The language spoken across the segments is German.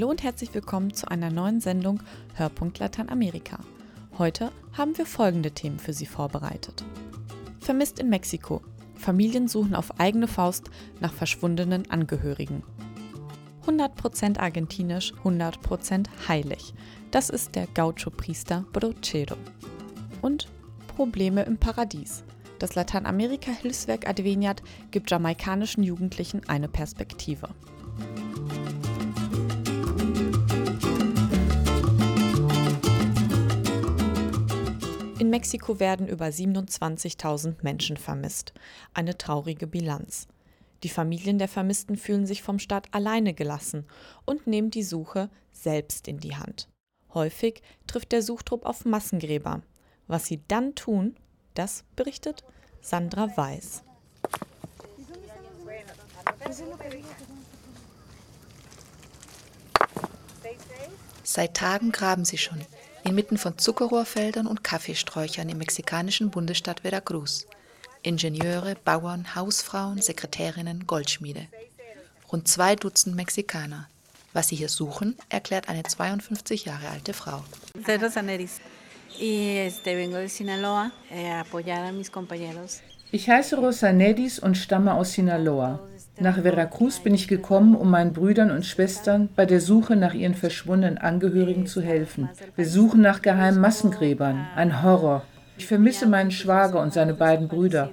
Hallo und herzlich willkommen zu einer neuen Sendung Hörpunkt Lateinamerika. Heute haben wir folgende Themen für Sie vorbereitet. Vermisst in Mexiko. Familien suchen auf eigene Faust nach verschwundenen Angehörigen. 100% argentinisch, 100% heilig. Das ist der Gaucho-Priester Brochero. Und Probleme im Paradies. Das Lateinamerika-Hilfswerk Adveniat gibt jamaikanischen Jugendlichen eine Perspektive. In Mexiko werden über 27.000 Menschen vermisst. Eine traurige Bilanz. Die Familien der Vermissten fühlen sich vom Staat alleine gelassen und nehmen die Suche selbst in die Hand. Häufig trifft der Suchtrupp auf Massengräber. Was sie dann tun, das berichtet Sandra Weiß. Seit Tagen graben sie schon, inmitten von Zuckerrohrfeldern und Kaffeesträuchern im mexikanischen Bundesstaat Veracruz. Ingenieure, Bauern, Hausfrauen, Sekretärinnen, Goldschmiede. Rund zwei Dutzend Mexikaner. Was sie hier suchen, erklärt eine 52 Jahre alte Frau. Eh, ich heiße Rosa Nedis und stamme aus Sinaloa. Nach Veracruz bin ich gekommen, um meinen Brüdern und Schwestern bei der Suche nach ihren verschwundenen Angehörigen zu helfen. Wir suchen nach geheimen Massengräbern. Ein Horror. Ich vermisse meinen Schwager und seine beiden Brüder.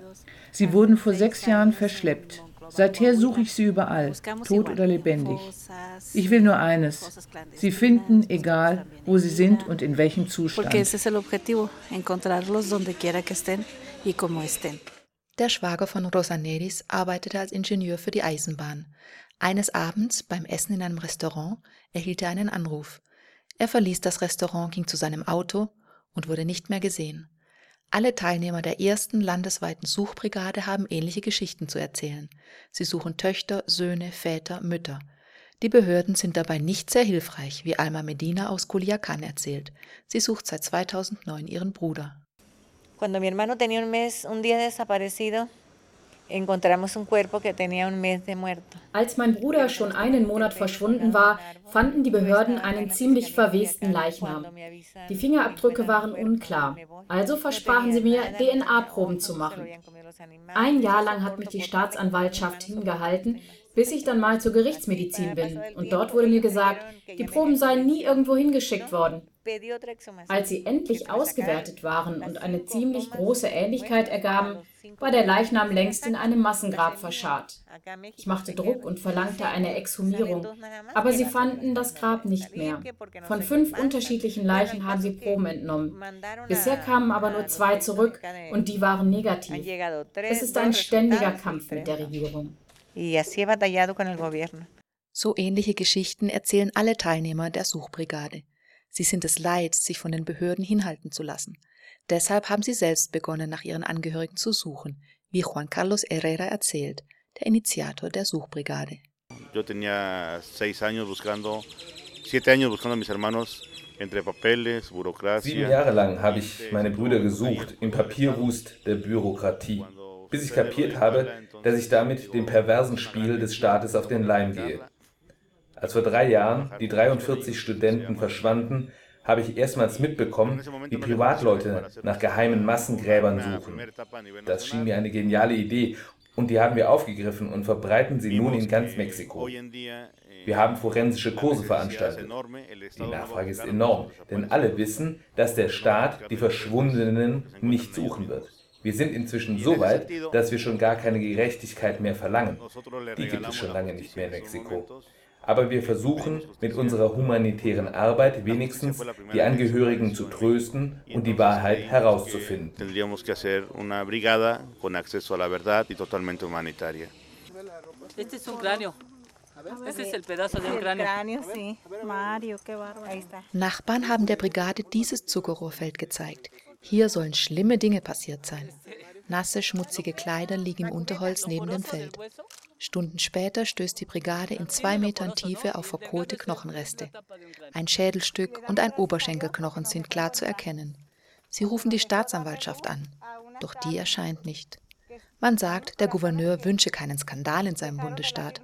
Sie wurden vor sechs Jahren verschleppt. Seither suche ich sie überall, tot oder lebendig. Ich will nur eines, sie finden, egal wo sie sind und in welchem Zustand. Der Schwager von Rosa Neris arbeitete als Ingenieur für die Eisenbahn. Eines Abends beim Essen in einem Restaurant erhielt er einen Anruf. Er verließ das Restaurant, ging zu seinem Auto und wurde nicht mehr gesehen. Alle Teilnehmer der ersten landesweiten Suchbrigade haben ähnliche Geschichten zu erzählen. Sie suchen Töchter, Söhne, Väter, Mütter. Die Behörden sind dabei nicht sehr hilfreich, wie Alma Medina aus Culiacán erzählt. Sie sucht seit 2009 ihren Bruder. Cuando mi hermano tenía un mes, un día desaparecido, als mein Bruder schon einen Monat verschwunden war, fanden die Behörden einen ziemlich verwesten Leichnam. Die Fingerabdrücke waren unklar, also versprachen sie mir, DNA-Proben zu machen. Ein Jahr lang hat mich die Staatsanwaltschaft hingehalten, bis ich dann mal zur Gerichtsmedizin bin. Und dort wurde mir gesagt, die Proben seien nie irgendwo hingeschickt worden. Als sie endlich ausgewertet waren und eine ziemlich große Ähnlichkeit ergaben, war der Leichnam längst in einem Massengrab verscharrt. Ich machte Druck und verlangte eine Exhumierung, aber sie fanden das Grab nicht mehr. Von fünf unterschiedlichen Leichen haben sie Proben entnommen. Bisher kamen aber nur zwei zurück und die waren negativ. Es ist ein ständiger Kampf mit der Regierung. So ähnliche Geschichten erzählen alle Teilnehmer der Suchbrigade. Sie sind es leid, sich von den Behörden hinhalten zu lassen. Deshalb haben sie selbst begonnen, nach ihren Angehörigen zu suchen, wie Juan Carlos Herrera erzählt, der Initiator der Suchbrigade. Yo tenía seis años buscando, siete años buscando a mis hermanos Sieben Jahre lang habe ich meine Brüder gesucht im Papierwust der Bürokratie, bis ich kapiert habe, dass ich damit dem perversen Spiel des Staates auf den Leim gehe. Als vor drei Jahren die 43 Studenten verschwanden, habe ich erstmals mitbekommen, wie Privatleute nach geheimen Massengräbern suchen. Das schien mir eine geniale Idee und die haben wir aufgegriffen und verbreiten sie nun in ganz Mexiko. Wir haben forensische Kurse veranstaltet. Die Nachfrage ist enorm, denn alle wissen, dass der Staat die Verschwundenen nicht suchen wird. Wir sind inzwischen so weit, dass wir schon gar keine Gerechtigkeit mehr verlangen. Die gibt es schon lange nicht mehr in Mexiko. aber wir versuchen mit unserer humanitären Arbeit wenigstens die Angehörigen zu trösten und die Wahrheit herauszufinden. Nachbarn haben der Brigade dieses Zuckerrohrfeld gezeigt. Hier sollen schlimme Dinge passiert sein. Nasse, schmutzige Kleider liegen im Unterholz neben dem Feld. Stunden später stößt die Brigade in zwei Metern Tiefe auf verkohlte Knochenreste. Ein Schädelstück und ein Oberschenkelknochen sind klar zu erkennen. Sie rufen die Staatsanwaltschaft an, doch die erscheint nicht. Man sagt, der Gouverneur wünsche keinen Skandal in seinem Bundesstaat.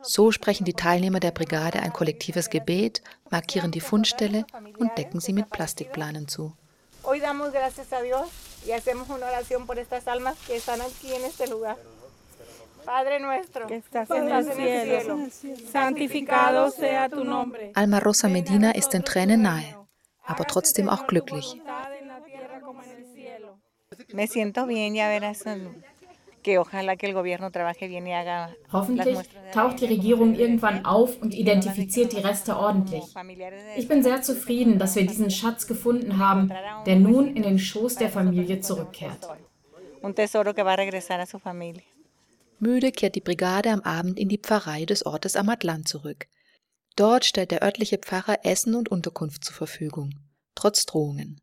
So sprechen die Teilnehmer der Brigade ein kollektives Gebet, markieren die Fundstelle und decken sie mit Plastikplanen zu. Hoy damos gracias a Dios y hacemos una oración por estas almas que están aquí en este lugar. Padre nuestro, que estás en el cielo, santificado sea tu nombre. Alma Rosa Medina ist den Tränen nahe, aber trotzdem auch glücklich. Me siento bien, ya verás. Hoffentlich taucht die Regierung irgendwann auf und identifiziert die Reste ordentlich. Ich bin sehr zufrieden, dass wir diesen Schatz gefunden haben, der nun in den Schoß der Familie zurückkehrt. Müde kehrt die Brigade am Abend in die Pfarrei des Ortes Amatlan zurück. Dort stellt der örtliche Pfarrer Essen und Unterkunft zur Verfügung, trotz Drohungen.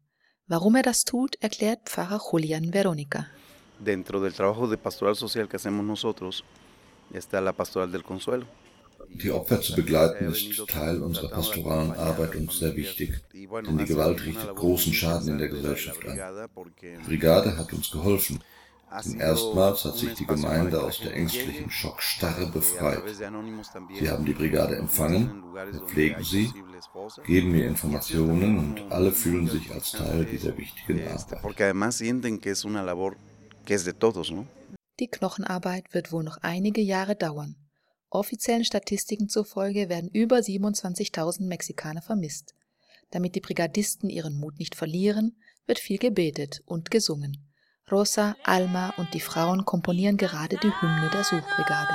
Warum er das tut, erklärt Pfarrer Julian Veronica. Dentro del trabajo de pastoral social que hacemos nosotros está la pastoral del consuelo. Die Opfer zu begleiten ist Teil unserer pastoralen Arbeit und sehr wichtig, denn die Gewalt richtet großen Schaden in der Gesellschaft an. Die Brigade hat uns geholfen, denn erstmals hat sich die Gemeinde aus der ängstlichen Schockstarre befreit. Sie haben die Brigade empfangen, wir pflegen sie, geben mir Informationen und alle fühlen sich als Teil dieser wichtigen Arbeit. Die Knochenarbeit wird wohl noch einige Jahre dauern. Offiziellen Statistiken zufolge werden über 27.000 Mexikaner vermisst. Damit die Brigadisten ihren Mut nicht verlieren, wird viel gebetet und gesungen. Rosa, Alma und die Frauen komponieren gerade die Hymne der Suchbrigade.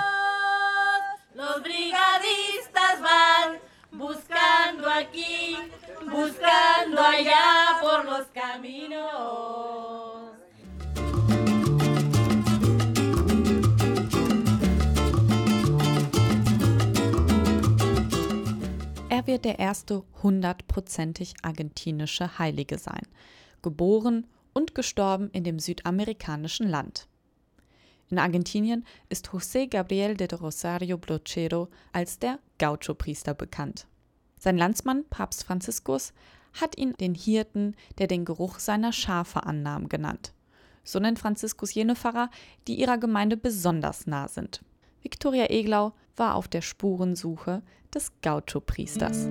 Los brigadistas van buscando aquí, buscando allá por los caminos. Wird der erste hundertprozentig argentinische Heilige sein, geboren und gestorben in dem südamerikanischen Land. In Argentinien ist José Gabriel de Rosario Brochero als der Gaucho-Priester bekannt. Sein Landsmann Papst Franziskus hat ihn den Hirten, der den Geruch seiner Schafe annahm, genannt. So nennt Franziskus jene Pfarrer, die ihrer Gemeinde besonders nah sind. Viktoria Eglau war auf der Spurensuche des Gaucho-Priesters.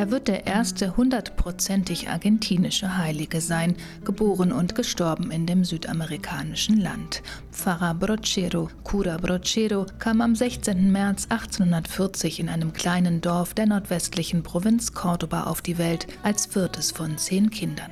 Er wird der erste hundertprozentig argentinische Heilige sein, geboren und gestorben in dem südamerikanischen Land. Pfarrer Brochero, Cura Brochero, kam am 16. März 1840 in einem kleinen Dorf der nordwestlichen Provinz Córdoba auf die Welt als viertes von zehn Kindern.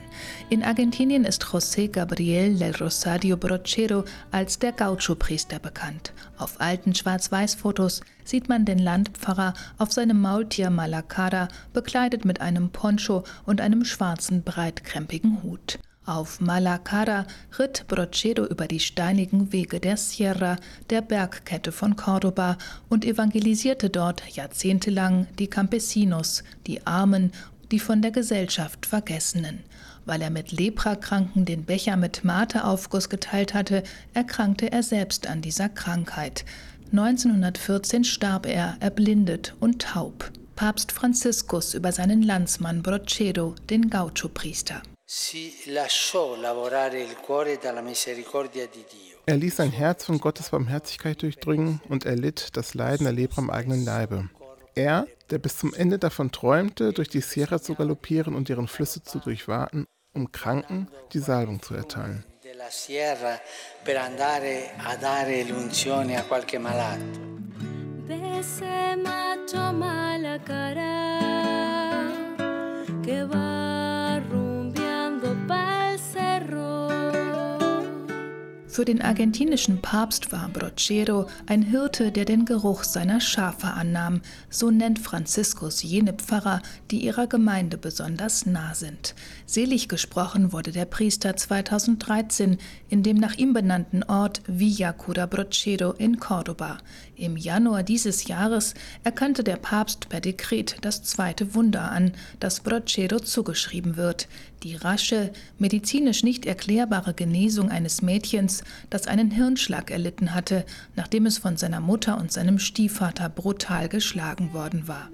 In Argentinien ist José Gabriel del Rosario Brochero als der Gaucho-Priester bekannt. Auf alten Schwarz-Weiß-Fotos sieht man den Landpfarrer auf seinem Maultier Malacara, bekleidet mit einem Poncho und einem schwarzen, breitkrempigen Hut. Auf Malacara ritt Brochedo über die steinigen Wege der Sierra, der Bergkette von Cordoba, und evangelisierte dort jahrzehntelang die Campesinos, die Armen, die von der Gesellschaft Vergessenen. Weil er mit Leprakranken den Becher mit Mateaufguss geteilt hatte, erkrankte er selbst an dieser Krankheit. 1914 starb er erblindet und taub. Papst Franziskus über seinen Landsmann Brochedo, den Gaucho-Priester. Er ließ sein Herz von Gottes Barmherzigkeit durchdringen und erlitt das Leiden der Lepra am eigenen Leibe. Er, der bis zum Ende davon träumte, durch die Sierra zu galoppieren und deren Flüsse zu durchwaten, um Kranken die Salbung zu erteilen. De ese macho mala cara que va Für den argentinischen Papst war Brochero ein Hirte, der den Geruch seiner Schafe annahm. So nennt Franziskus jene Pfarrer, die ihrer Gemeinde besonders nah sind. Selig gesprochen wurde der Priester 2013 in dem nach ihm benannten Ort Villa Cura Brochero in Córdoba. Im Januar dieses Jahres erkannte der Papst per Dekret das zweite Wunder an, das Brochero zugeschrieben wird die rasche, medizinisch nicht erklärbare Genesung eines Mädchens, das einen Hirnschlag erlitten hatte, nachdem es von seiner Mutter und seinem Stiefvater brutal geschlagen worden war.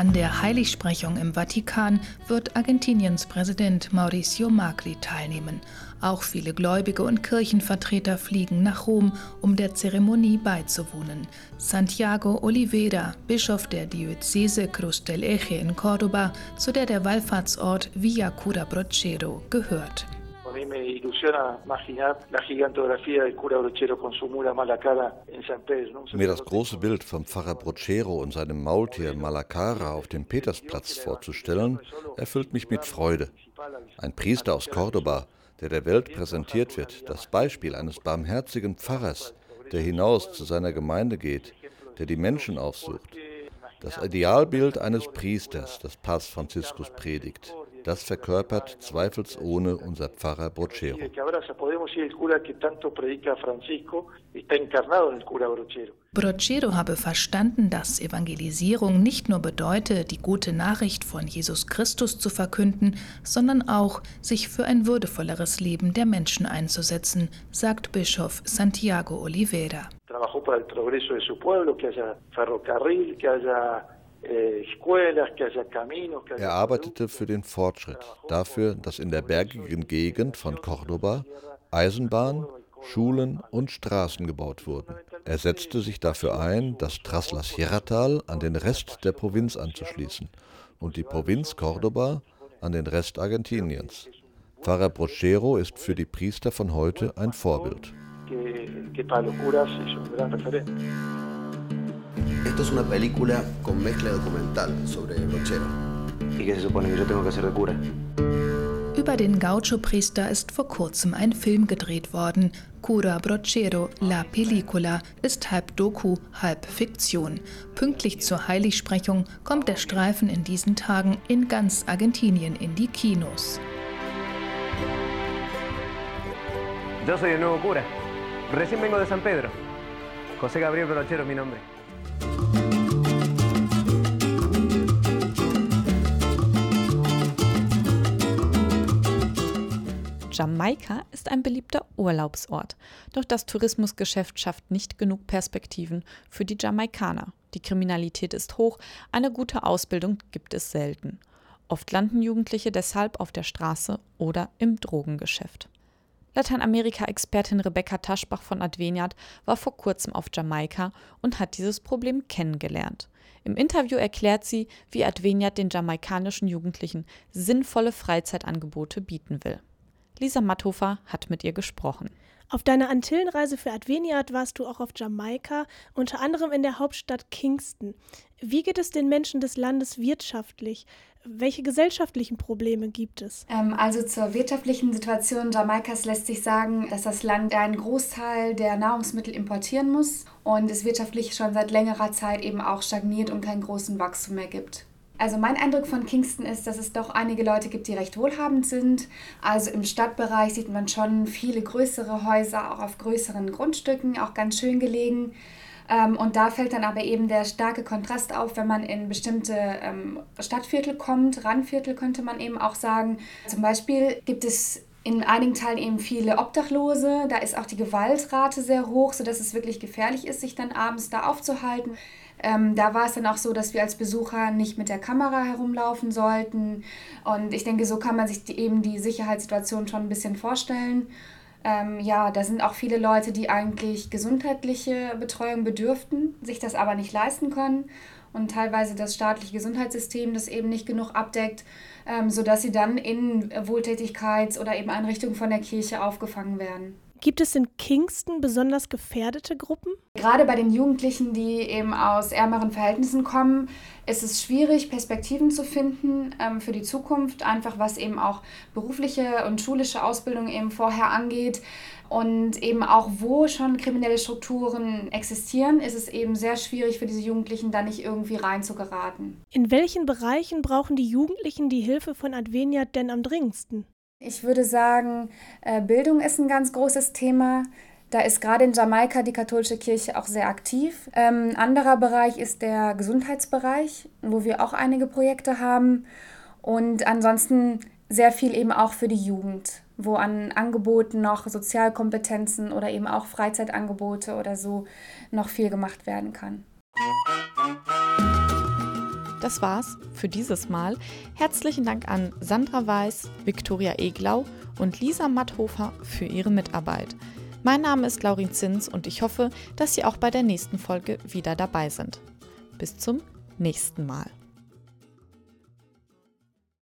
An der Heiligsprechung im Vatikan wird Argentiniens Präsident Mauricio Macri teilnehmen. Auch viele Gläubige und Kirchenvertreter fliegen nach Rom, um der Zeremonie beizuwohnen. Santiago Oliveira, Bischof der Diözese Cruz del Eje in Córdoba, zu der der Wallfahrtsort Villa Cura Brochero gehört. Mir das große Bild vom Pfarrer Brochero und seinem Maultier Malacara auf dem Petersplatz vorzustellen, erfüllt mich mit Freude. Ein Priester aus Cordoba, der der Welt präsentiert wird, das Beispiel eines barmherzigen Pfarrers, der hinaus zu seiner Gemeinde geht, der die Menschen aufsucht. Das Idealbild eines Priesters, das Papst Franziskus predigt, das verkörpert zweifelsohne unser Pfarrer Brochero. Brochero habe verstanden, dass Evangelisierung nicht nur bedeute, die gute Nachricht von Jesus Christus zu verkünden, sondern auch, sich für ein würdevolleres Leben der Menschen einzusetzen, sagt Bischof Santiago Oliveira. Trabajó para el progreso de su pueblo, que haya ferrocarril, que haya er arbeitete für den Fortschritt, dafür, dass in der bergigen Gegend von Cordoba Eisenbahn, Schulen und Straßen gebaut wurden. Er setzte sich dafür ein, das Traslasierra-Tal an den Rest der Provinz anzuschließen und die Provinz Cordoba an den Rest Argentiniens. Pfarrer Brochero ist für die Priester von heute ein Vorbild. Esto es una película con mezcla documental sobre Brochero. ¿Y qué se supone que yo tengo que hacer de cura? Über den Gaucho-Priester ist vor kurzem ein Film gedreht worden. Cura Brochero, La Película, ist halb Doku, halb Fiktion. Pünktlich zur Heiligsprechung kommt der Streifen in diesen Tagen in ganz Argentinien in die Kinos. Yo soy el nuevo cura. Recién vengo de San Pedro. José Gabriel Brochero mi nombre. Jamaika ist ein beliebter Urlaubsort, doch das Tourismusgeschäft schafft nicht genug Perspektiven für die Jamaikaner. Die Kriminalität ist hoch, eine gute Ausbildung gibt es selten. Oft landen Jugendliche deshalb auf der Straße oder im Drogengeschäft. Lateinamerika-Expertin Rebecca Taschbach von Adveniat war vor kurzem auf Jamaika und hat dieses Problem kennengelernt. Im Interview erklärt sie, wie Adveniat den jamaikanischen Jugendlichen sinnvolle Freizeitangebote bieten will. Lisa Matthofer hat mit ihr gesprochen. Auf deiner Antillenreise für Adveniat warst du auch auf Jamaika, unter anderem in der Hauptstadt Kingston. Wie geht es den Menschen des Landes wirtschaftlich? Welche gesellschaftlichen Probleme gibt es? Ähm, also zur wirtschaftlichen Situation Jamaikas lässt sich sagen, dass das Land einen Großteil der Nahrungsmittel importieren muss und es wirtschaftlich schon seit längerer Zeit eben auch stagniert und keinen großen Wachstum mehr gibt. Also mein Eindruck von Kingston ist, dass es doch einige Leute gibt, die recht wohlhabend sind. Also im Stadtbereich sieht man schon viele größere Häuser, auch auf größeren Grundstücken, auch ganz schön gelegen. Ähm, und da fällt dann aber eben der starke Kontrast auf, wenn man in bestimmte ähm, Stadtviertel kommt, Randviertel könnte man eben auch sagen. Zum Beispiel gibt es in einigen Teilen eben viele Obdachlose. Da ist auch die Gewaltrate sehr hoch, sodass es wirklich gefährlich ist, sich dann abends da aufzuhalten. Ähm, da war es dann auch so, dass wir als Besucher nicht mit der Kamera herumlaufen sollten. Und ich denke, so kann man sich die, eben die Sicherheitssituation schon ein bisschen vorstellen. Ähm, ja, da sind auch viele Leute, die eigentlich gesundheitliche Betreuung bedürften, sich das aber nicht leisten können und teilweise das staatliche Gesundheitssystem das eben nicht genug abdeckt, ähm, sodass sie dann in Wohltätigkeits- oder eben Einrichtungen von der Kirche aufgefangen werden. Gibt es in Kingston besonders gefährdete Gruppen? Gerade bei den Jugendlichen, die eben aus ärmeren Verhältnissen kommen, ist es schwierig, Perspektiven zu finden ähm, für die Zukunft, einfach was eben auch berufliche und schulische Ausbildung eben vorher angeht. Und eben auch, wo schon kriminelle Strukturen existieren, ist es eben sehr schwierig für diese Jugendlichen, da nicht irgendwie reinzugeraten. In welchen Bereichen brauchen die Jugendlichen die Hilfe von Adveniat denn am dringendsten? Ich würde sagen, äh, Bildung ist ein ganz großes Thema. Da ist gerade in Jamaika die katholische Kirche auch sehr aktiv. Ähm, ein anderer Bereich ist der Gesundheitsbereich, wo wir auch einige Projekte haben. Und ansonsten sehr viel eben auch für die Jugend, wo an Angeboten noch Sozialkompetenzen oder eben auch Freizeitangebote oder so noch viel gemacht werden kann. Das war's für dieses Mal. Herzlichen Dank an Sandra Weiß, Viktoria Eglau und Lisa Matthofer für ihre Mitarbeit. Mein Name ist Laurin Zins und ich hoffe, dass Sie auch bei der nächsten Folge wieder dabei sind. Bis zum nächsten Mal.